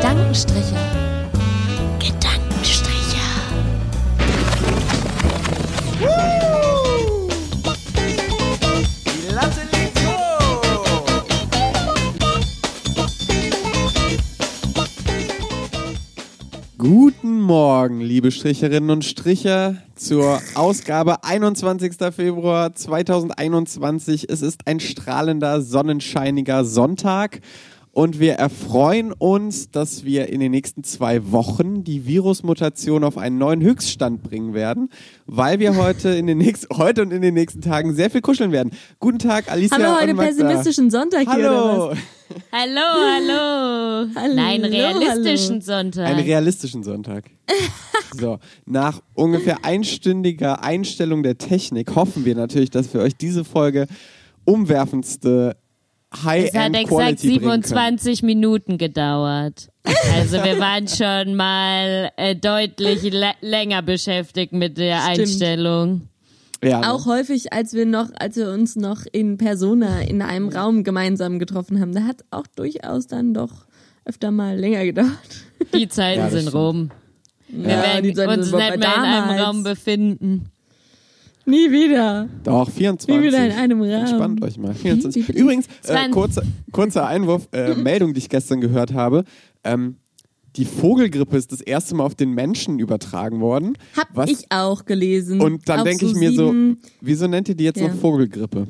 Gedankenstriche. Gedankenstriche. Die Latte liegt hoch. Guten Morgen, liebe Stricherinnen und Stricher, zur Ausgabe 21. Februar 2021. Es ist ein strahlender, sonnenscheiniger Sonntag und wir erfreuen uns, dass wir in den nächsten zwei Wochen die Virusmutation auf einen neuen Höchststand bringen werden, weil wir heute in den nächsten, heute und in den nächsten Tagen sehr viel kuscheln werden. Guten Tag, Alicia Haben wir heute Magda. pessimistischen Sonntag hier oder Hallo. was? Hallo, hallo. Hallo, Nein, realistischen hallo. Sonntag. Einen realistischen Sonntag. So, nach ungefähr einstündiger Einstellung der Technik hoffen wir natürlich, dass wir euch diese Folge umwerfendste es hat exakt Quality bringen können. 27 Minuten gedauert. Also wir waren schon mal äh, deutlich lä- länger beschäftigt mit der Stimmt. Einstellung. Ja, ne? Auch häufig, als wir noch, als wir uns noch in Persona in einem Raum gemeinsam getroffen haben, da hat auch durchaus dann doch öfter mal länger gedauert. Die Zeiten Ja, sind stimmt. rum. Wir Ja, werden uns nicht mehr in einem Damals. Raum befinden. Nie wieder. Doch, 24. Wie wieder in einem Raum. Entspannt euch mal. 24. Wie bitte? Übrigens, äh, 20. kurzer, kurzer Einwurf, äh, Meldung, die ich gestern gehört habe. Ähm, die Vogelgrippe ist das erste Mal auf den Menschen übertragen worden. Hab Was? ich auch gelesen. Und dann denke so ich mir so, sieben- wieso nennt ihr die jetzt Ja. noch Vogelgrippe?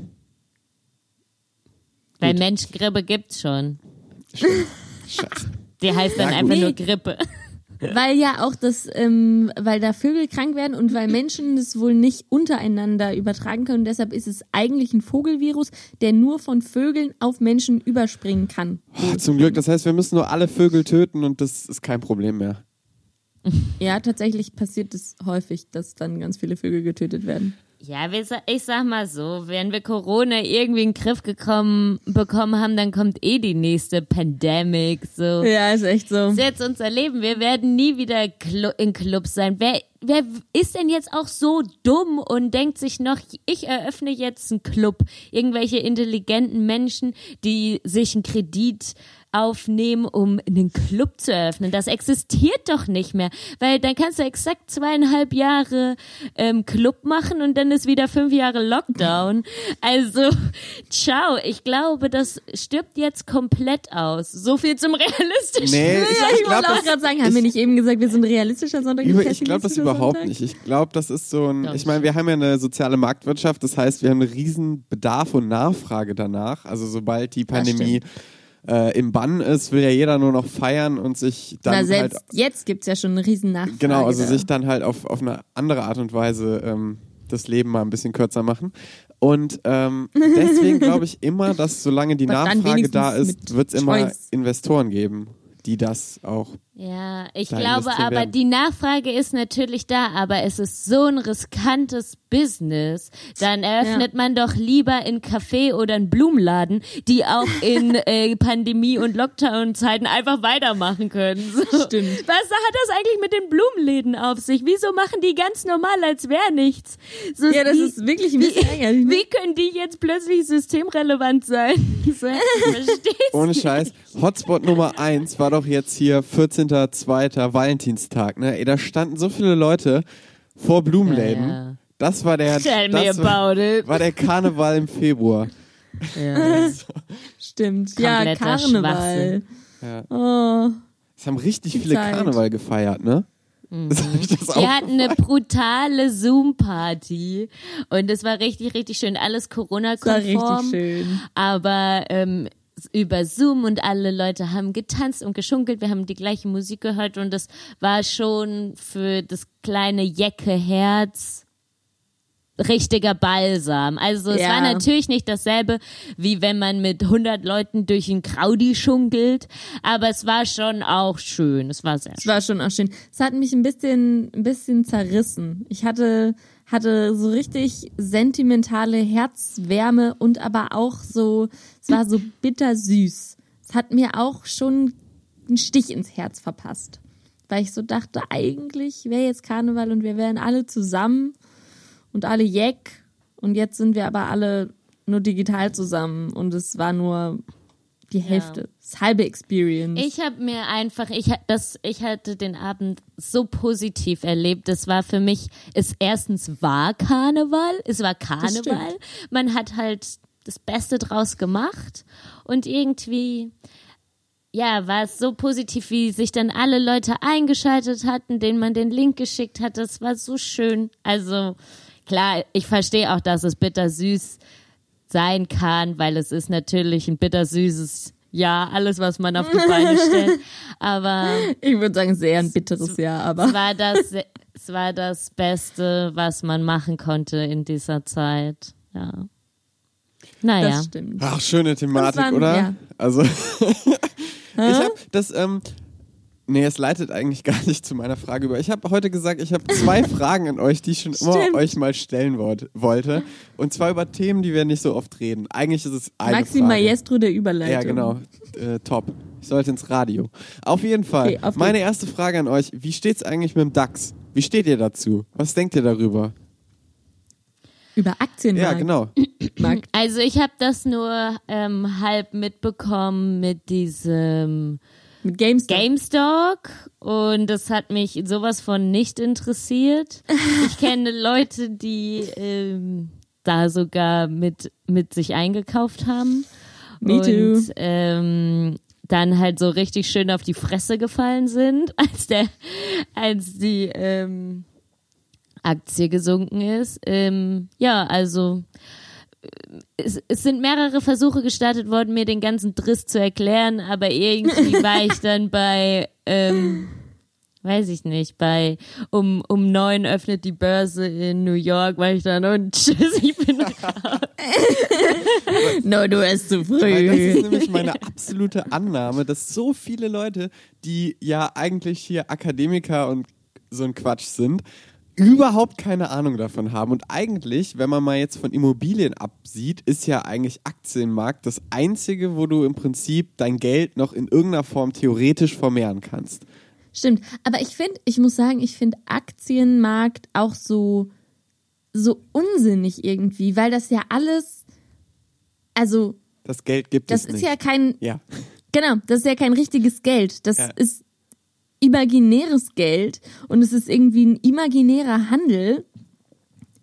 Weil Menschgrippe gibt's schon. Scheiße. Die heißt dann Ja, einfach nur Grippe. Weil ja auch das, ähm, weil da Vögel krank werden und weil Menschen das wohl nicht untereinander übertragen können. Deshalb ist es eigentlich ein Vogelvirus, der nur von Vögeln auf Menschen überspringen kann. Oh, zum Glück, das heißt, wir müssen nur alle Vögel töten und das ist kein Problem mehr. Ja, tatsächlich passiert es häufig, dass dann ganz viele Vögel getötet werden. Ja, ich sag mal so, wenn wir Corona irgendwie in den Griff gekommen, bekommen haben, dann kommt eh die nächste Pandemic, so. Ja, ist echt so. Das ist jetzt unser Leben. Wir werden nie wieder in Clubs sein. Wer, wer ist denn jetzt auch so dumm und denkt sich noch, ich eröffne jetzt einen Club? Irgendwelche intelligenten Menschen, die sich einen Kredit aufnehmen, um einen Club zu eröffnen. Das existiert doch nicht mehr, weil dann kannst du exakt zweieinhalb Jahre ähm, Club machen und dann ist wieder fünf Jahre Lockdown. Also, ciao. Ich glaube, das stirbt jetzt komplett aus. So viel zum realistischen. Nee, Ja, ich, ich glaube, wollte auch gerade sagen, haben wir nicht eben gesagt, wir sind realistischer Sonntag? Nicht ich glaube das überhaupt Sonntag? nicht. Ich glaube, das ist so ein. Ich meine, wir haben ja eine soziale Marktwirtschaft, das heißt, wir haben einen riesen Bedarf und Nachfrage danach. Also sobald die Pandemie äh, im Bann ist, will ja jeder nur noch feiern und sich dann Na, halt selbst jetzt gibt's ja schon eine riesen Nachfrage. genau, also da. sich dann halt auf, auf eine andere Art und Weise ähm, das Leben mal ein bisschen kürzer machen. Und ähm, deswegen glaube ich immer, dass solange die Aber Nachfrage da ist, wird es immer Choice. Investoren geben, die das auch Ja, ich glaube aber, werden. die Nachfrage ist natürlich da, aber es ist so ein riskantes Business. Dann eröffnet man doch lieber ein Café oder einen Blumenladen, die auch in äh, Pandemie- und Lockdown-Zeiten einfach weitermachen können. So. Stimmt. Was hat das eigentlich mit den Blumenläden auf sich? Wieso machen die ganz normal, als wäre nichts? So, Ja, das wie, ist wirklich ein bisschen ärgerlich. ne? wie können die jetzt plötzlich systemrelevant sein? So, Ohne nicht. Scheiß. Hotspot Nummer eins war doch jetzt hier 14.02. Valentinstag. Ne? Ey, da standen so viele Leute vor Blumenläden. Ja, ja. Das war der, Tell me das war, about it. war der Karneval im Februar. Ja. Stimmt. Ja, Kompletter Karneval. Ja. Oh. Es haben richtig Die viele Zeit. Karneval gefeiert, ne? Auch Wir hatten eine brutale Zoom-Party und es war richtig, richtig schön. Alles Das war Corona-konform. richtig schön. Aber ähm, über Zoom und alle Leute haben getanzt und geschunkelt. Wir haben die gleiche Musik gehört und das war schon für das kleine Jecke-Herz richtiger Balsam. Also es Ja. war natürlich nicht dasselbe, wie wenn man mit 100 Leuten durch ein Kraudi schunkelt, aber es war schon auch schön. Es war sehr Es schön. war schon auch schön. Es hat mich ein bisschen, ein bisschen zerrissen. Ich hatte, hatte so richtig sentimentale Herzwärme und aber auch so, es war so bittersüß. Es hat mir auch schon einen Stich ins Herz verpasst. Weil ich so dachte, eigentlich wäre jetzt Karneval und wir wären alle zusammen und alle Jeck und jetzt sind wir aber alle nur digital zusammen und es war nur die Hälfte, das halbe Experience. Ich habe mir einfach, ich, das, ich hatte den Abend so positiv erlebt. Es war für mich, es erstens war Karneval, es war Karneval. Man hat halt das Beste draus gemacht und irgendwie, ja, war es so positiv, wie sich dann alle Leute eingeschaltet hatten, denen man den Link geschickt hat. Das war so schön. Also klar, ich verstehe auch, dass es bittersüß sein kann, weil es ist natürlich ein bittersüßes Ja, alles, was man auf die Beine stellt. Aber Ich würde sagen, sehr ein bitteres Jahr, es aber war das, es war das Beste, was man machen konnte in dieser Zeit. Ja. Naja. das stimmt. Ach, schöne Thematik, Das waren- oder? ja. Also, ich habe das, ähm, nee, es leitet eigentlich gar nicht zu meiner Frage über. Ich habe heute gesagt, ich habe zwei Fragen an euch, die ich schon immer Stimmt. euch mal stellen wollt, wollte. Und zwar über Themen, die wir nicht so oft reden. Eigentlich ist es eine Maxi Frage. Maestro der Überleitung. Ja, genau. Äh, top. Ich sollte ins Radio. Auf jeden Fall. Okay, auf Meine erste Frage an euch. Wie steht's eigentlich mit dem DAX? Wie steht ihr dazu? Was denkt ihr darüber? Über Aktien. Ja, genau. Also ich habe das nur ähm, halb mitbekommen mit diesem Mit GameStop. GameStop und das hat mich sowas von nicht interessiert. Ich kenne Leute, die ähm, da sogar mit, mit sich eingekauft haben. Me und, too. Ähm, dann halt so richtig schön auf die Fresse gefallen sind, als der, als die ähm, Aktie gesunken ist. Ähm, ja, also es, es sind mehrere Versuche gestartet worden, mir den ganzen Driss zu erklären, aber irgendwie war ich dann bei, ähm, weiß ich nicht, bei um, um neun öffnet die Börse in New York, war ich dann und tschüss, ich bin raus. No, du bist zu Weil das ist früh. nämlich meine absolute Annahme, dass so viele Leute, die ja eigentlich hier Akademiker und so ein Quatsch sind, überhaupt keine Ahnung davon haben. Und eigentlich, wenn man mal jetzt von Immobilien absieht, ist ja eigentlich Aktienmarkt das einzige, wo du im Prinzip dein Geld noch in irgendeiner Form theoretisch vermehren kannst. Stimmt. Aber ich finde, ich muss sagen, ich finde Aktienmarkt auch so, so unsinnig irgendwie, weil das ja alles, also, Das Geld gibt das es ist nicht. ja kein, ja. Genau, das ist ja kein richtiges Geld. Das Ja. ist imaginäres Geld und es ist irgendwie ein imaginärer Handel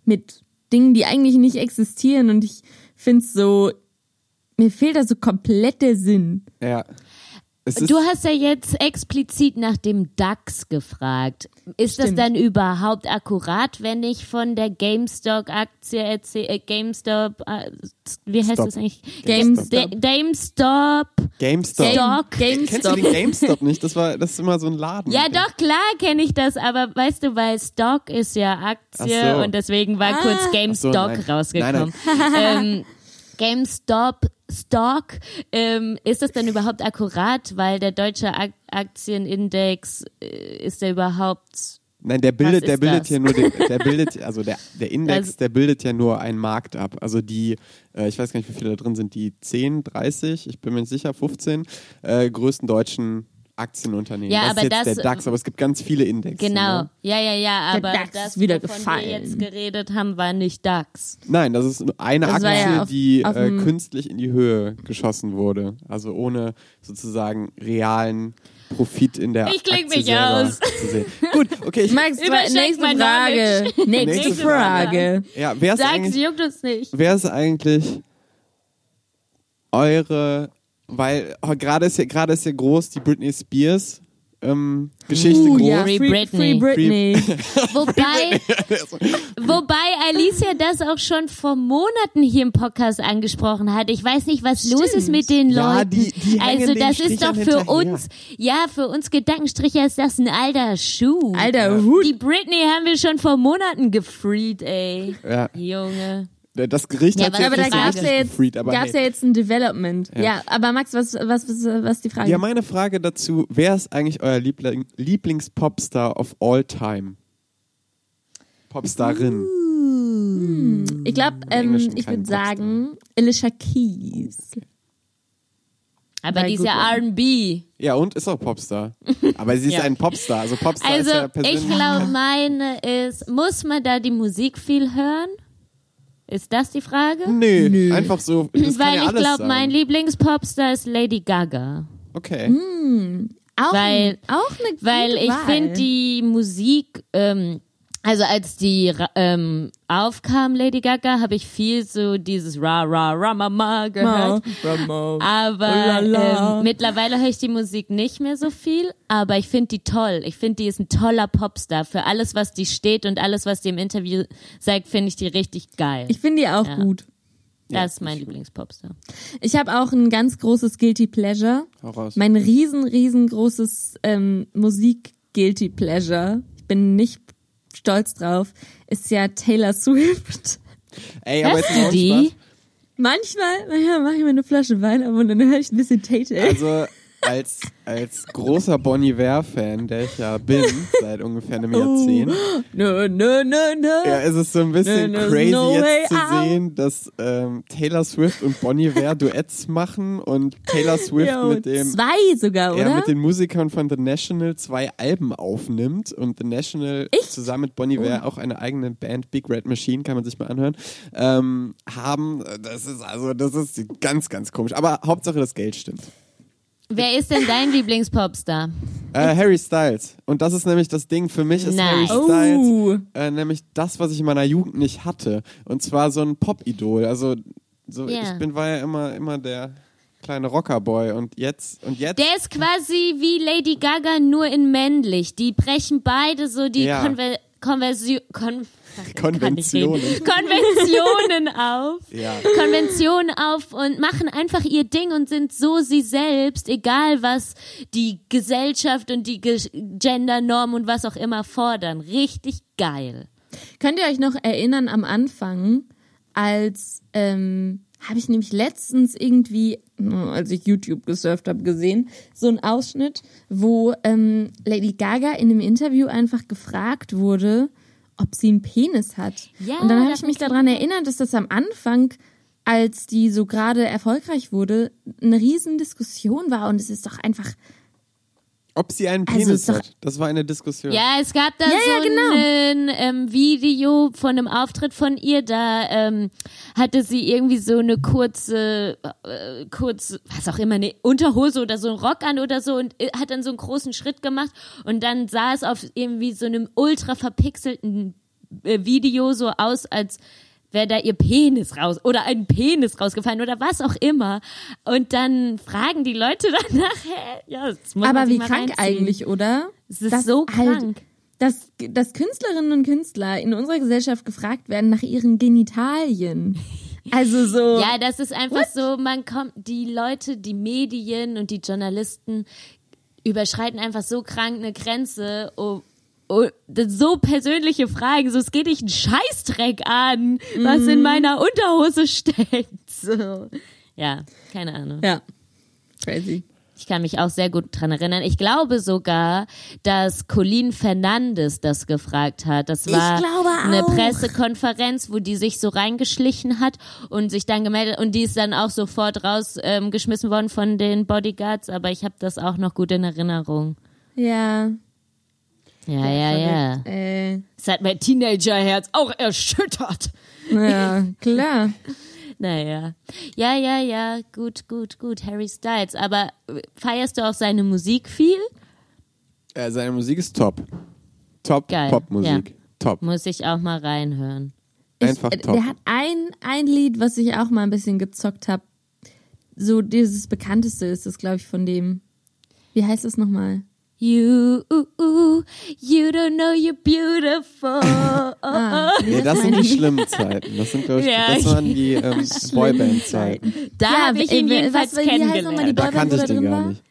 mit Dingen, die eigentlich nicht existieren und ich finde es so, mir fehlt da so komplett der Sinn. ja. Du hast ja jetzt explizit nach dem DAX gefragt. Ist das Stimmt. dann überhaupt akkurat, wenn ich von der GameStop-Aktie erzähle? Äh, GameStop, äh, wie heißt Stop. das eigentlich? GameStop. Da- GameStop. GameStop. Stock. Kennst du GameStop. den GameStop nicht? Das war, das ist immer so ein Laden. Ja, doch, klar kenne ich das, aber weißt du, weil Stock ist ja Aktie so. und deswegen war kurz Ach so, GameStop nein. rausgekommen. ähm, GameStop Stock, ähm, ist das denn überhaupt akkurat, weil der deutsche Ak Aktienindex, äh, ist der überhaupt Nein, der bildet, der bildet das? hier nur, den, der bildet, also der, der Index, Also- der bildet ja nur einen Markt ab. Also die, äh, ich weiß gar nicht, wie viele da drin sind, die 10, 30, ich bin mir nicht sicher, 15 äh, größten deutschen Aktienunternehmen. Ja, das aber ist jetzt das- der DAX, aber es gibt ganz viele Indexe. Genau, Ne? ja, ja, ja, Der aber DAX das, ist wieder wovon gefallen. wir jetzt geredet haben, war nicht DAX. Nein, das ist nur eine Das Aktie, ja auf- die auf äh, künstlich in die Höhe geschossen wurde. Also ohne sozusagen realen Profit in der Ich kling Aktie mich aus. Gut, okay, ich, Max, nächste Frage. Nächste Nächste Frage. ja, wer ist Sag's, eigentlich juckt uns nicht. wer ist eigentlich eure, weil oh, gerade ist ja gerade ist ja groß die Britney Spears ähm, Geschichte Uh, groß. ja, Free Free, Britney. Free Britney. Wobei, wobei Alicia das auch schon vor Monaten hier im Podcast angesprochen hat. Ich weiß nicht, was los ist mit den Ja, Leuten. die- die hängen also das ist doch für uns, ja, für uns Gedankenstricher ist das ein alter Schuh. Alter Hut. Die Britney haben wir schon vor Monaten gefreed, ey. Ja, Junge. Das Gericht Ja, hat aber jetzt Aber da gab's ja jetzt, gefreed, aber gab's hey. ja jetzt ein Development. Ja. Ja. aber Max, was, was, was, was ist die Frage? Ja, meine Frage dazu, wer ist eigentlich euer Liebling, Lieblings-Popstar of all time? Popstarin. ich glaube, ähm, ich würde sagen, Alicia Keys. Aber Bei die ist ja. R&B. Ja, und ist auch Popstar. Aber sie ist Ja. ein Popstar. Also Popstar Also ist ja ich persönlich. glaube, meine ist, muss man da die Musik viel hören? Ist das die Frage? Nö, einfach so. Das Weil ja ich glaube, mein Lieblingspopstar ist Lady Gaga. Okay. Hm. Auch, Weil- auch eine Weil gute ich Wahl. finde die Musik, ähm, also als die ähm, aufkam, Lady Gaga, habe ich viel so dieses Ra Ra Ra Mama gehört. Aber Ulala. ähm, mittlerweile höre ich die Musik nicht mehr so viel, aber ich finde die toll. Ich finde, die ist ein toller Popstar. Für alles, was die steht und alles, was die im Interview sagt, finde ich die richtig geil. Ich finde die auch Ja. gut. das ist mein Lieblingspopstar. Ich habe auch ein ganz großes Guilty Pleasure. Hau raus. Mein riesen, riesengroßes ähm, Musik-Guilty Pleasure. Ich bin nicht stolz drauf. Ist ja Taylor Swift. Ey, aber Hörst jetzt die? Manchmal, naja, mache ich mir eine Flasche Wein auf und dann höre ich ein bisschen Tay Also als, als großer Bon Iver-Fan, der ich ja bin, seit ungefähr einem Jahrzehnt, Nö, nö, nö, nö. ja, ist es so ein bisschen There's crazy no jetzt zu out. sehen, dass ähm, Taylor Swift und Bon Iver Duets machen und Taylor Swift Jo, mit dem zwei sogar, oder? er mit den Musikern von The National zwei Alben aufnimmt und The National zusammen mit Bon Iver Oh. auch eine eigene Band, Big Red Machine, kann man sich mal anhören, ähm, haben. Das ist also, das ist ganz, ganz komisch. Aber Hauptsache das Geld stimmt. Wer ist denn dein Lieblingspopstar? Äh, Harry Styles. Und das ist nämlich das Ding. Für mich ist Nice. Harry Styles Oh. äh, nämlich das, was ich in meiner Jugend nicht hatte. Und zwar so ein Pop-Idol. Also so, Ja. ich bin war ja immer, immer der kleine Rockerboy. Und jetzt, und jetzt. Der ist quasi wie Lady Gaga, nur in männlich. Die brechen beide so die Ja. Konver Konversion... Kon Konventionen. Konventionen auf. Ja. Konventionen auf und machen einfach ihr Ding und sind so sie selbst, egal was die Gesellschaft und die Ge Gendernorm und was auch immer fordern. Richtig geil. Könnt ihr euch noch erinnern am Anfang, als ähm, habe ich nämlich letztens irgendwie, als ich YouTube gesurft habe, gesehen, so einen Ausschnitt, wo ähm, Lady Gaga in einem Interview einfach gefragt wurde, ob sie einen Penis hat. Ja, Und dann habe ich mich daran erinnert, dass das am Anfang, als die so gerade erfolgreich wurde, eine riesen Diskussion war und es ist doch einfach Ob sie einen Also Penis doch- hat. Das war eine Diskussion. Ja, es gab da Ja, so ja, genau. ein ähm, Video von einem Auftritt von ihr, da ähm, hatte sie irgendwie so eine kurze, äh, kurz, was auch immer, eine Unterhose oder so einen Rock an oder so und äh, hat dann so einen großen Schritt gemacht und dann sah es auf irgendwie so einem ultra verpixelten äh, Video so aus, als wäre da ihr Penis raus oder ein Penis rausgefallen oder was auch immer. Und dann fragen die Leute danach, hä? Ja, das muss man Aber wie krank reinziehen. eigentlich, oder? Es ist Dass so halt- krank. dass, dass Künstlerinnen und Künstler in unserer Gesellschaft gefragt werden nach ihren Genitalien. Also so. Ja, das ist einfach so, man kommt, die Leute, die Medien und die Journalisten überschreiten einfach so krank eine Grenze. Das sind so persönliche Fragen, so es geht dich einen Scheißdreck an, was Mhm. in meiner Unterhose steckt. So. Ja, keine Ahnung. ja. Crazy. Ich kann mich auch sehr gut dran erinnern. Ich glaube sogar, dass Colleen Fernandes das gefragt hat. Das war eine. Pressekonferenz, wo die sich so reingeschlichen hat und sich dann gemeldet und die ist dann auch sofort rausgeschmissen ähm, worden von den Bodyguards. Aber ich habe das auch noch gut in Erinnerung. Ja. Ja, ja, ja. Äh, Es hat mein Teenagerherz auch erschüttert. ja, klar. Naja. Ja, ja, ja. Gut, gut, gut. Harry Styles. Aber äh, feierst du auch seine Musik viel? Äh, seine Musik ist top. Top Geil, Popmusik. Top. Muss ich auch mal reinhören. Einfach ich, top. Der hat ein, ein Lied, was ich auch mal ein bisschen gezockt habe. So dieses bekannteste ist es, glaube ich, von dem. Wie heißt es nochmal? You, you don't know you're beautiful. Ah, Nee, das sind die schlimmen Zeiten. Das sind, glaube ich, Ja, das waren die ähm, Boyband-Zeiten. Da habe ich ihn jedenfalls was, wie heißt die kennengelernt. Da kannte ich den drin gar war? nicht.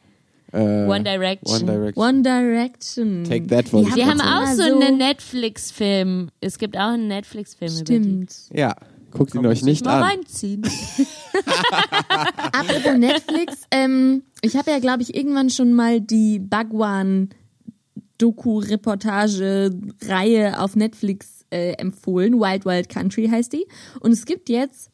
Äh, One Direction. One Direction. One Direction. Take that, ich Die haben auch so einen Netflix-Film. Es gibt auch einen Netflix-Film über die. Stimmt. Ja, guckt ihn euch nicht Mal an. reinziehen. Apropos Netflix, ähm, ich habe ja, glaube ich, irgendwann schon mal die Bhagwan Doku-Reportage-Reihe auf Netflix äh, empfohlen. Wild Wild Country heißt die. Und es gibt jetzt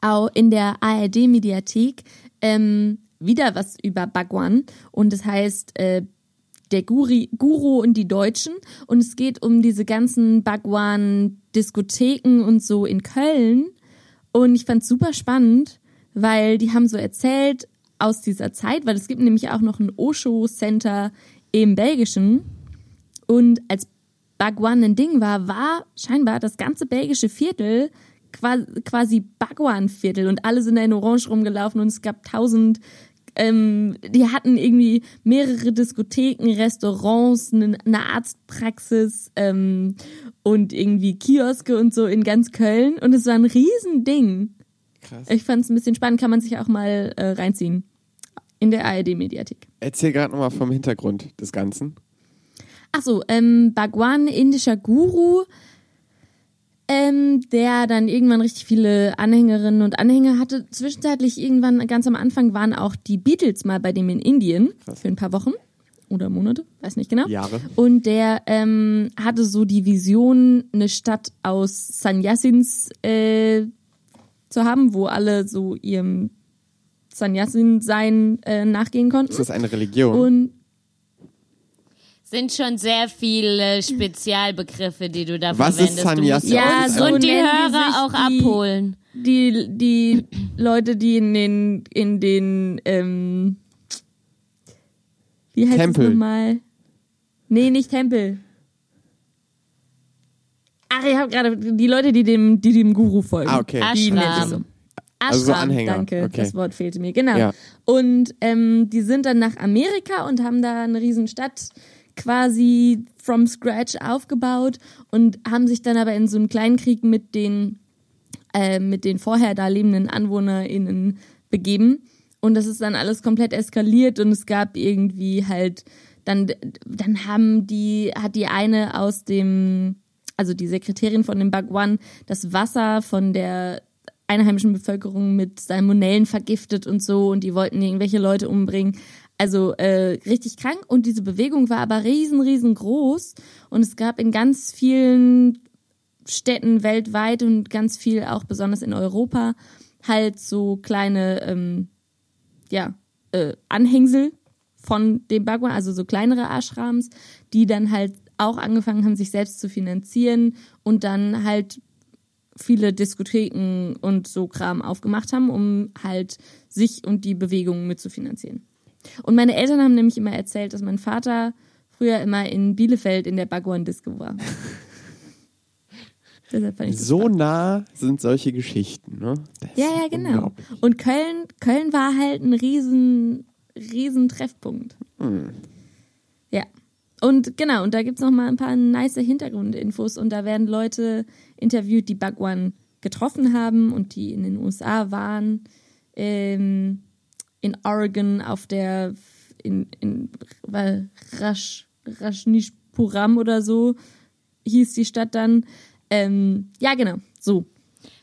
auch in der ARD-Mediathek ähm, wieder was über Bhagwan. Und es heißt äh, der Guri, Guru und die Deutschen. Und es geht um diese ganzen Bhagwan Diskotheken und so in Köln. Und ich fand's super spannend, weil die haben so erzählt aus dieser Zeit, weil es gibt nämlich auch noch ein Osho-Center im Belgischen. Und als Bagwan ein Ding war, war scheinbar das ganze belgische Viertel qua- quasi Bagwan-Viertel und alle sind da in Orange rumgelaufen und es gab tausend, ähm, die hatten irgendwie mehrere Diskotheken, Restaurants, eine, eine Arztpraxis ähm, und irgendwie Kioske und so in ganz Köln und es war ein Riesending. Krass. Ich fand es ein bisschen spannend, kann man sich auch mal äh, reinziehen. In der ARD-Mediathek. Erzähl gerade nochmal vom Hintergrund des Ganzen. Ach so, ähm, Bhagwan, indischer Guru, ähm, der dann irgendwann richtig viele Anhängerinnen und Anhänger hatte. Zwischenzeitlich irgendwann, ganz am Anfang, waren auch die Beatles mal bei dem in Indien Krass. für ein paar Wochen oder Monate, weiß nicht genau. Jahre. Und der ähm, hatte so die Vision, eine Stadt aus Sannyasins äh, zu haben, wo alle so ihrem Sannyasin-Sein äh, nachgehen konnten. Ist das eine Religion? Und Sind schon sehr viele Spezialbegriffe, die du da Was ist verwendest. Sannyasi? musst Ja, so und die Hörer auch die- abholen. die, die Leute, die in den, in den, ähm, wie heißt Tempel. es nochmal? Nee, nicht Tempel. Ach, ich habe gerade die Leute, die dem, die dem Guru folgen. Ah, okay. Ashram. so. Ashram, Also so Anhänger, danke, okay. das Wort fehlte mir, genau. Ja. Und ähm, die sind dann nach Amerika und haben da eine Riesenstadt quasi from scratch aufgebaut und haben sich dann aber in so einen kleinen Krieg mit den äh, mit den vorher da lebenden AnwohnerInnen begeben. Und das ist dann alles komplett eskaliert und es gab irgendwie halt, dann, dann haben die, hat die eine aus dem, also die Sekretärin von dem Bhagwan, das Wasser von der einheimischen Bevölkerung mit Salmonellen vergiftet und so und die wollten irgendwelche Leute umbringen. Also äh, richtig krank und diese Bewegung war aber riesen, riesengroß und es gab in ganz vielen Städten weltweit und ganz viel auch besonders in Europa halt so kleine ähm, ja, äh, Anhängsel von dem Bhagwan, also so kleinere Ashrams, die dann halt auch angefangen haben, sich selbst zu finanzieren und dann halt viele Diskotheken und so Kram aufgemacht haben, um halt sich und die Bewegung mitzufinanzieren. Und meine Eltern haben nämlich immer erzählt, dass mein Vater früher immer in Bielefeld in der Bhagwan-Disco war. So spannend. nah sind solche Geschichten, ne? Das Ja, ja, genau. Und Köln, Köln war halt ein riesen, riesen Treffpunkt. Hm. Ja. Und genau, und da gibt's noch mal ein paar nice Hintergrundinfos und da werden Leute interviewt, die Bhagwan getroffen haben und die in den USA waren, ähm, in Oregon auf der, in, in weil Rash, Rajneeshpuram oder so hieß die Stadt dann. Ähm, ja, genau, so.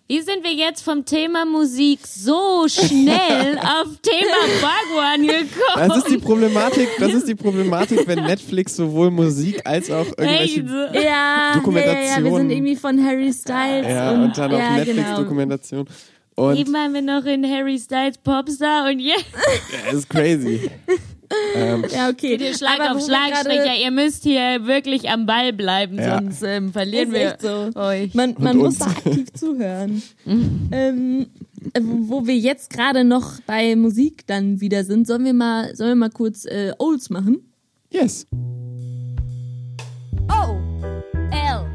Wie sind wir jetzt vom Thema Musik so schnell auf Thema Bhagwan gekommen? Das ist die Problematik, das ist die Problematik, wenn Netflix sowohl Musik als auch irgendwelche Echt? Ja, ja, ja, ja, wir Dokumentationen. sind irgendwie von Harry Styles ja, und, und dann auch ja, genau. Netflix-Dokumentation. Und Eben waren wir noch in Harry Styles Popstar und jetzt ja, es ist crazy. ähm, Ja, okay. geht ihr Schlag Aber auf Schlag, Stricher. Ihr müsst hier wirklich am Ball bleiben, Ja. sonst ähm, verlieren Ist wir echt so. euch. Man, man muss da aktiv zuhören. ähm, äh, wo wir jetzt gerade noch bei Musik dann wieder sind, sollen wir mal, sollen wir mal kurz äh, Olds machen? yes. O L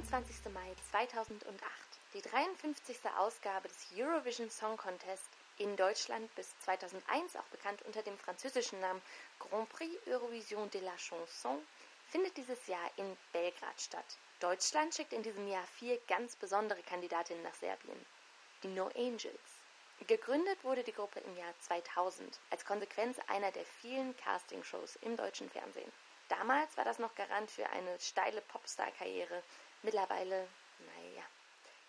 21. Mai 2008 die 53. Ausgabe des Eurovision Song Contest in Deutschland bis 2001 auch bekannt unter dem französischen Namen Grand Prix Eurovision de la Chanson, findet dieses Jahr in Belgrad statt. Deutschland schickt in diesem Jahr vier ganz besondere Kandidatinnen nach Serbien. Die No Angels. Gegründet wurde die Gruppe im Jahr 2000 als Konsequenz einer der vielen Castingshows im deutschen Fernsehen. Damals war das noch Garant für eine steile Popstar-Karriere, Mittlerweile, naja.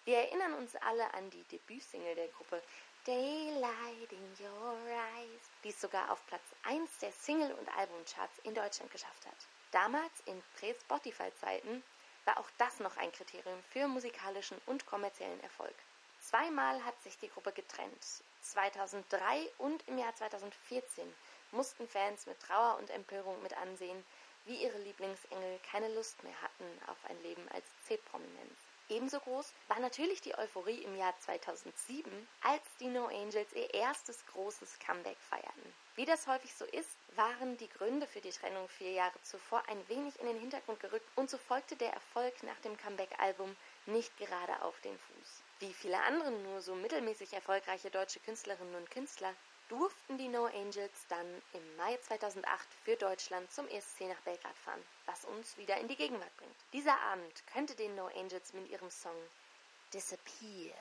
Wir erinnern uns alle an die Debütsingle der Gruppe Daylight in Your Eyes, die es sogar auf Platz 1 der Single- und Albumcharts in Deutschland geschafft hat. Damals, in Prä-Spotify-Zeiten, war auch das noch ein Kriterium für musikalischen und kommerziellen Erfolg. Zweimal hat sich die Gruppe getrennt. 2003 und im Jahr 2014 mussten Fans mit Trauer und Empörung mit ansehen, wie ihre Lieblingsengel keine Lust mehr hatten auf ein Leben als C-Prominenz. Ebenso groß war natürlich die Euphorie im Jahr 2007, als die No Angels ihr erstes großes Comeback feierten. Wie das häufig so ist, waren die Gründe für die Trennung vier Jahre zuvor ein wenig in den Hintergrund gerückt und so folgte der Erfolg nach dem Comeback-Album nicht gerade auf den Fuß. Wie viele andere nur so mittelmäßig erfolgreiche deutsche Künstlerinnen und Künstler durften die No Angels dann im Mai 2008 für Deutschland zum ESC nach Belgrad fahren, was uns wieder in die Gegenwart bringt. Dieser Abend könnte den No Angels mit ihrem Song Disappear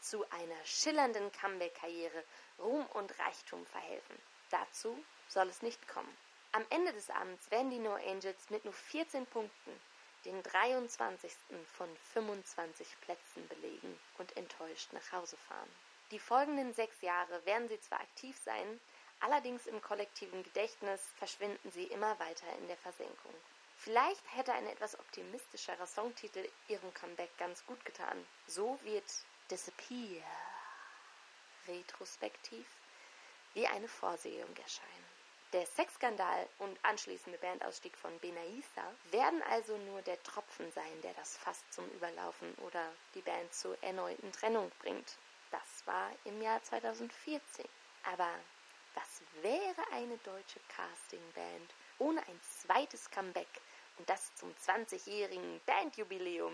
zu einer schillernden Comeback-Karriere, Ruhm und Reichtum verhelfen. Dazu soll es nicht kommen. Am Ende des Abends werden die No Angels mit nur 14 Punkten den 23. von 25 Plätzen belegen und enttäuscht nach Hause fahren. Die folgenden sechs Jahre werden sie zwar aktiv sein, allerdings im kollektiven Gedächtnis verschwinden sie immer weiter in der Versenkung. Vielleicht hätte ein etwas optimistischerer Songtitel ihrem Comeback ganz gut getan. So wird Disappear retrospektiv wie eine Vorsehung erscheinen. Der Sexskandal und anschließende Bandausstieg von Benaisa werden also nur der Tropfen sein, der das Fass zum Überlaufen oder die Band zur erneuten Trennung bringt. Das war im Jahr 2014. Aber was wäre eine deutsche Castingband ohne ein zweites Comeback und das zum 20-jährigen Bandjubiläum?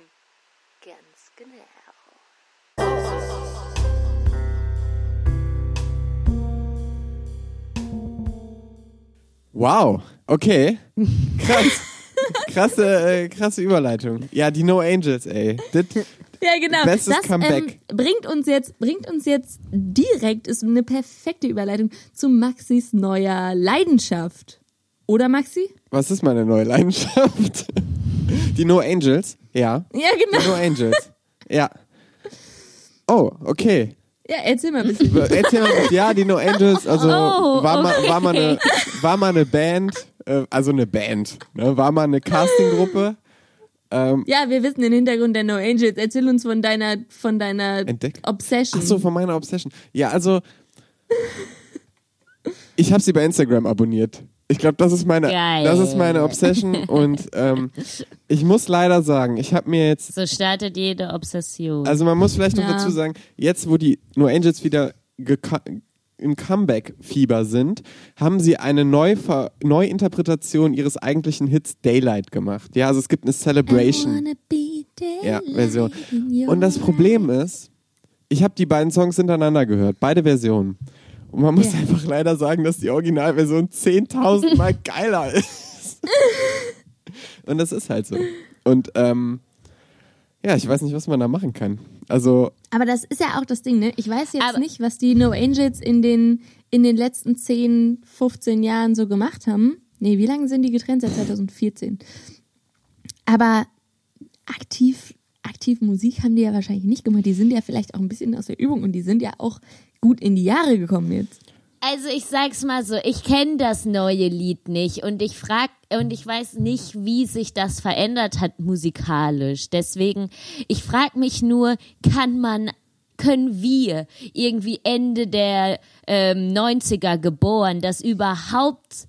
Ganz genau. Wow, okay. Krass. krasse, äh, krasse Überleitung. Ja, die No Angels, ey. Das, Ja, genau. Bestes das Comeback. Ähm, bringt uns jetzt, bringt uns jetzt direkt, ist eine perfekte Überleitung zu Maxis neuer Leidenschaft. Oder Maxi? was ist meine neue Leidenschaft? Die No Angels? Ja. Ja, Die genau. No Angels. Ja. Oh, okay. Ja, erzähl mal ein bisschen. Erzähl mal, ja, die No Angels, also Oh, war, mal, okay. war, mal eine, war mal eine Band, äh, also eine Band, ne? war mal eine Castinggruppe. Ähm, Ja, wir wissen den Hintergrund der No Angels. Erzähl uns von deiner, von deiner? Obsession. Ach so, von meiner Obsession. Ja, also ich habe sie bei Instagram abonniert. Ich glaube, das ist meine, Geil. das ist meine Obsession und ähm, ich muss leider sagen, ich habe mir jetzt So startet jede Obsession. Also man muss vielleicht noch Ja. dazu sagen, jetzt wo die No Angels wieder im Comeback-Fieber sind, haben sie eine Neuver Neuinterpretation ihres eigentlichen Hits Daylight gemacht. Ja, also es gibt eine Celebration ja, Version. Und das Problem ist, ich habe die beiden Songs hintereinander gehört, beide Versionen. Und man muss Ja. einfach leider sagen, dass die Originalversion 10.000 Mal geiler ist. Und das ist halt so. Und ähm, ja, ich weiß nicht, was man da machen kann. Also Aber das ist ja auch das Ding, ne? Ich weiß jetzt Aber- nicht, was die No Angels in den, in den letzten 10, 15 Jahren so gemacht haben. Nee, wie lange sind die getrennt? Seit 2014. Aber aktiv, aktiv Musik haben die ja wahrscheinlich nicht gemacht. Die sind ja vielleicht auch ein bisschen aus der Übung und die sind ja auch gut in die Jahre gekommen jetzt. Also ich sag's mal so, ich kenne das neue Lied nicht und ich frag und ich weiß nicht, wie sich das verändert hat musikalisch. Deswegen, ich frag mich nur, kann man können wir irgendwie Ende der ähm, 90er geboren, das überhaupt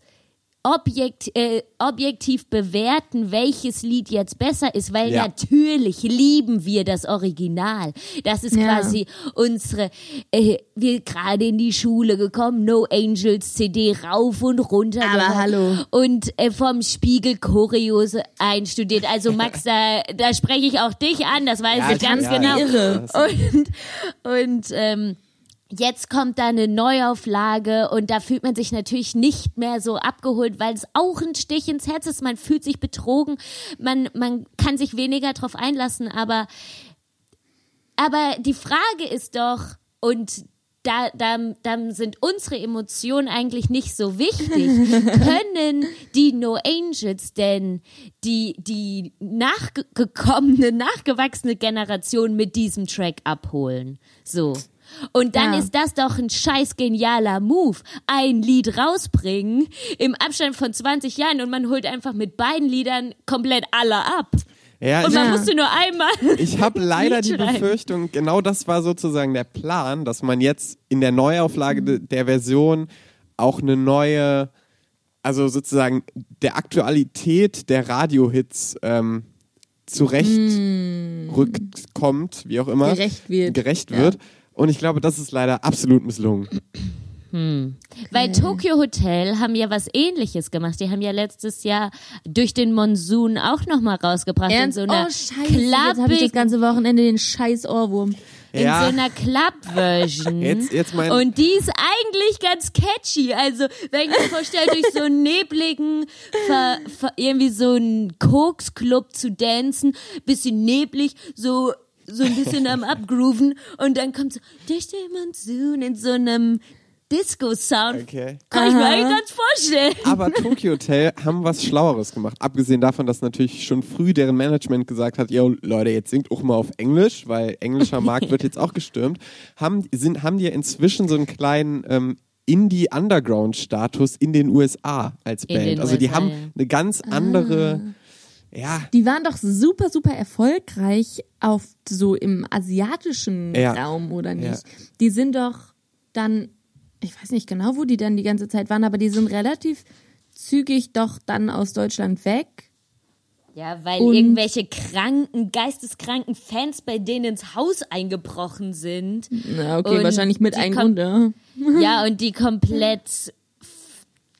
objekt, äh, objektiv bewerten, welches Lied jetzt besser ist, weil Ja. natürlich lieben wir das Original. Das ist Ja. quasi unsere, äh, wir gerade in die Schule gekommen, No Angels CD rauf und runter. Aber hallo. Und äh, vom Spiegel Choreos einstudiert. Also Max, da, da spreche ich auch dich an, das weiß Ja, ich ganz ja, genau. irre. Und, und ähm, jetzt kommt da eine Neuauflage und da fühlt man sich natürlich nicht mehr so abgeholt, weil es auch ein Stich ins Herz ist. Man fühlt sich betrogen, man, man kann sich weniger drauf einlassen, aber, aber die Frage ist doch, und da, da, da sind unsere Emotionen eigentlich nicht so wichtig. Können die No Angels denn die, die nachgekommene, nachgewachsene Generation mit diesem Track abholen? So. Und dann Ja. ist das doch ein scheiß genialer Move. Ein Lied rausbringen im Abstand von 20 Jahren und man holt einfach mit beiden Liedern komplett alle ab. Ja, Und ich, man Ja. musste nur einmal. ich habe leider die. Befürchtung, genau das war sozusagen der Plan, dass man jetzt in der Neuauflage de, der Version auch eine neue, also sozusagen der Aktualität der Radiohits ähm, zurecht rückkommt, wie auch immer. Gerecht wird. Gerecht Ja. Und ich glaube, das ist leider absolut misslungen. Weil Tokyo Hotel haben ja was ähnliches gemacht. Die haben ja letztes Jahr durch den Monsun auch nochmal rausgebracht Ernst? in so einer oh, scheiße, jetzt habe ich das ganze Wochenende den scheiß Ohrwurm. in Ja. so einer Club-Version. Jetzt, jetzt mein, Und die ist eigentlich ganz catchy. Also, wenn ich mir vorstelle, durch so einen nebligen, ver, ver, irgendwie so einen Koks-Club zu dancen, bisschen neblig, so, so ein bisschen am Abgrooven und dann kommt so durch den Monsun in so einem Disco-Sound. okay. Kann ich mir eigentlich ganz vorstellen. Aber Tokyo Hotel haben was Schlaueres gemacht. Abgesehen davon, dass natürlich schon früh deren Management gesagt hat, yo, Leute, jetzt singt auch mal auf Englisch, weil englischer Markt wird jetzt auch gestürmt. Haben, sind, haben die ja inzwischen so einen kleinen ähm, Indie-Underground-Status in den USA als Band. also die USA, haben ja. eine ganz andere, ja, Die waren doch super, super erfolgreich auf so im asiatischen Ja. Raum, oder nicht? Ja. Die sind doch dann, ich weiß nicht genau, wo die dann die ganze Zeit waren, aber die sind relativ zügig doch dann aus Deutschland weg. Ja, weil Und- irgendwelche kranken, geisteskranken Fans bei denen ins Haus eingebrochen sind. Na, okay, Und wahrscheinlich mit einem Grund, ja. Ja, und die komplett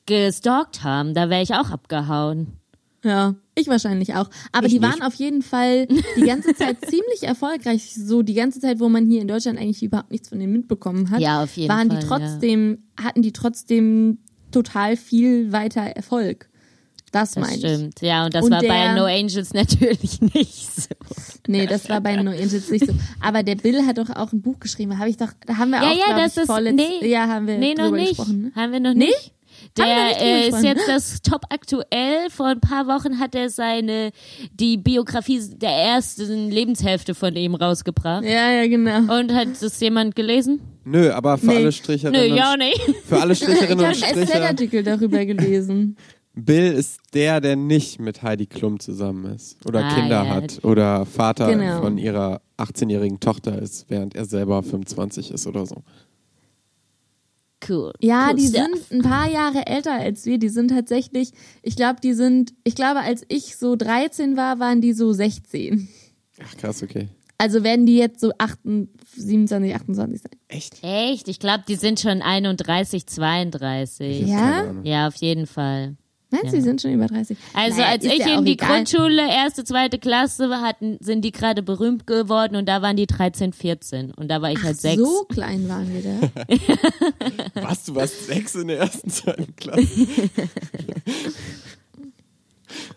gestalkt haben. Da wäre ich auch abgehauen. Ja, ich wahrscheinlich auch. Aber Ich die waren nicht. auf jeden Fall die ganze Zeit ziemlich erfolgreich. So die ganze Zeit, wo man hier in Deutschland eigentlich überhaupt nichts von denen mitbekommen hat, Ja, auf jeden waren Fall, die trotzdem, hatten die trotzdem total viel weiter Erfolg. Das, Das meine ich. stimmt. Ja, und das Und war bei der- No Angels natürlich nicht so. Nee, das war bei No Angels nicht so. Aber der Bill hat doch auch ein Buch geschrieben. Da habe ich doch, da haben wir Ja, auch, ja, das ich, ist. vorletzt, Nee, ja, haben wir nee noch nicht. gesprochen. Ne? Haben wir noch Nee? nicht. Wir Der äh, ist jetzt das top aktuell. Vor ein paar Wochen hat er seine die Biografie der ersten Lebenshälfte von ihm rausgebracht. Ja, ja, genau. Und hat das jemand gelesen? nö, aber für Nee. alle Nö, Stricherinnen, ja und, nicht. für alle Ich Stricherinnen habe und einen Stricher, SZ-Artikel darüber gelesen. Bill ist der, der nicht mit Heidi Klum zusammen ist oder Ah, Kinder ja. hat oder Vater Genau. von ihrer 18-jährigen Tochter ist, während er selber 25 ist oder so. Cool. Ja, cool die stuff. sind ein paar Jahre älter als wir. Die sind tatsächlich, ich glaube, die sind, ich glaube, als ich so 13 war, waren die so 16. Ach krass, okay. Also werden die jetzt so 28, 27, 28 sein. Echt? Echt? Ich glaube, die sind schon 31, 32. Ja? Ja, auf jeden Fall. Meinst du, die sind schon über 30? Also Naja, als ich ja in die egal. Grundschule, erste, zweite Klasse hatten, sind die gerade berühmt geworden und da waren die 13, 14 und da war ich Ach, halt sechs. so klein waren wir da. Was, du warst sechs in der ersten, zweiten Klasse?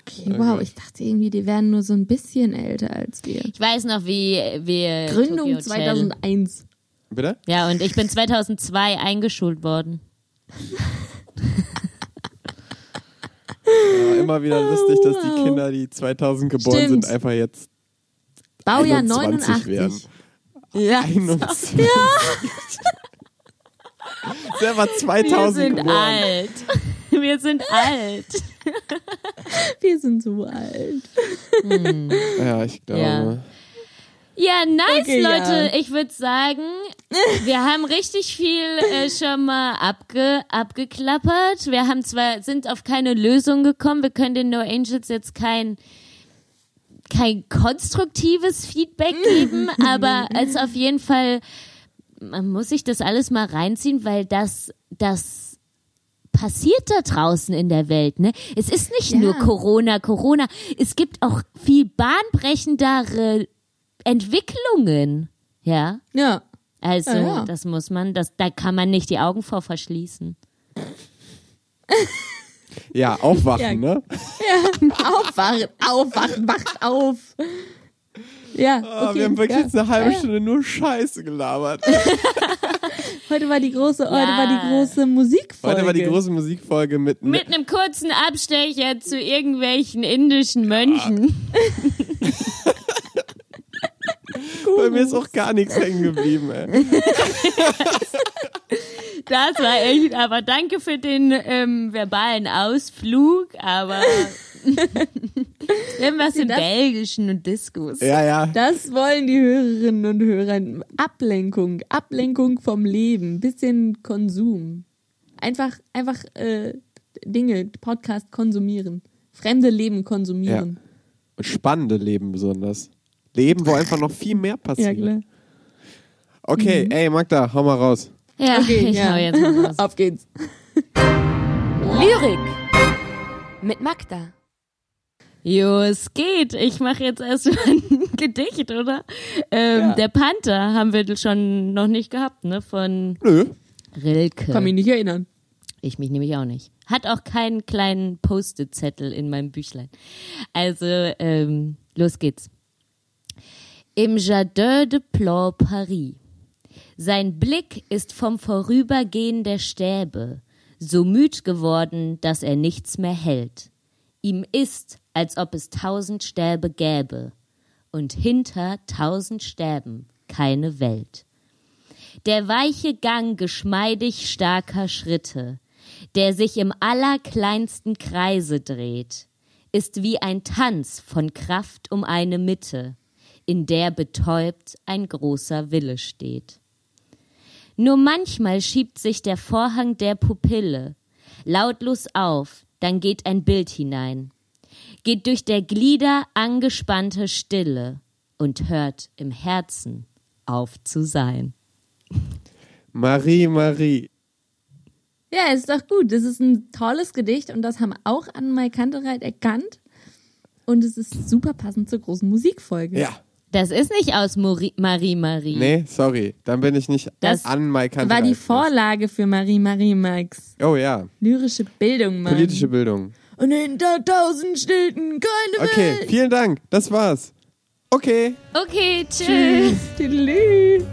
Okay, wow, ich dachte irgendwie, die wären nur so ein bisschen älter als wir. Ich weiß noch, wie wir Gründung Tokyo Hotel- 2001. Bitte? Ja, und ich bin 2002 eingeschult worden. Ja, immer wieder lustig, dass die Kinder, die 2000 geboren Stimmt. sind, einfach jetzt Baujahr 21 89. werden. Ja. 21. Selber Wir 2000 sind geboren. alt. Wir sind alt. Wir sind so alt. Ja, ich glaube. Ja. Ja, nice, Okay, Leute. ja. Ich würde sagen, wir haben richtig viel äh, schon mal abge, abgeklappert. Wir haben zwar, sind auf keine Lösung gekommen. Wir können den No Angels jetzt kein, kein konstruktives Feedback geben, aber es auf jeden Fall, man muss sich das alles mal reinziehen, weil das, das passiert da draußen in der Welt, ne? Es ist nicht Ja. nur Corona, Corona. Es gibt auch viel bahnbrechendere Entwicklungen, ja? Ja. Also, Ja, ja. das muss man, das, da kann man nicht die Augen vor verschließen. Ja, aufwachen, Ja. ne? Aufwachen, aufwachen, wacht auf. Ja, okay. wir haben wirklich ja. jetzt eine halbe Ja, ja. Stunde nur Scheiße gelabert. Heute war die große, heute Ja. war die große Musikfolge. Heute war die große Musikfolge mit, Mit einem kurzen Abstecher zu irgendwelchen indischen Mönchen. Bei mir ist auch gar nichts hängen geblieben, ey. Das war echt, aber danke für den ähm, verbalen Ausflug, aber Irgendwas im Belgischen und Diskus. Ja, ja. Das wollen die Hörerinnen und Hörer. Ablenkung, Ablenkung vom Leben, bisschen Konsum. Einfach, einfach äh, Dinge, Podcast konsumieren. Fremde Leben konsumieren. Und spannende Leben besonders. Leben, wo einfach noch viel mehr Ja, passiert. klar. Okay, ey, Magda, hau mal raus. Ja, Okay, ich ja. hau jetzt mal raus. Auf geht's. Lyrik mit Magda. Jo, es geht. Ich mache jetzt erstmal ein Gedicht, oder? Ähm, Der Panther haben wir schon noch nicht gehabt, ne? Von Nö. Rilke. Kann mich nicht erinnern. Ich mich nämlich auch nicht. Hat auch keinen kleinen Post-it-Zettel in meinem Büchlein. Also, ähm, los geht's. Im Jardin de Plan Paris. Sein Blick ist vom Vorübergehen der Stäbe so müd geworden, dass er nichts mehr hält. Ihm ist, als ob es tausend Stäbe gäbe und hinter tausend Stäben keine Welt. Der weiche Gang geschmeidig starker Schritte, der sich im allerkleinsten Kreise dreht, ist wie ein Tanz von Kraft um eine Mitte, in der betäubt ein großer Wille steht. Nur manchmal schiebt sich der Vorhang der Pupille lautlos auf, dann geht ein Bild hinein, geht durch der Glieder angespannte Stille und hört im Herzen auf zu sein. Marie, Marie. Ja, ist doch gut. Das ist ein tolles Gedicht und das haben auch Anne Kantereit erkannt. Und es ist super passend zur großen Musikfolge. Ja. Das ist nicht aus Mori Marie Marie. Nee, sorry. Dann bin ich nicht Das an Mike War die Vorlage für Marie Marie Max. Oh ja. Lyrische Bildung, Mann. Politische Bildung. Und hinter tausend Städten keine Okay, Welt. vielen Dank. Das war's. Okay. Okay, tschüss. Tschüss. Tüdelü.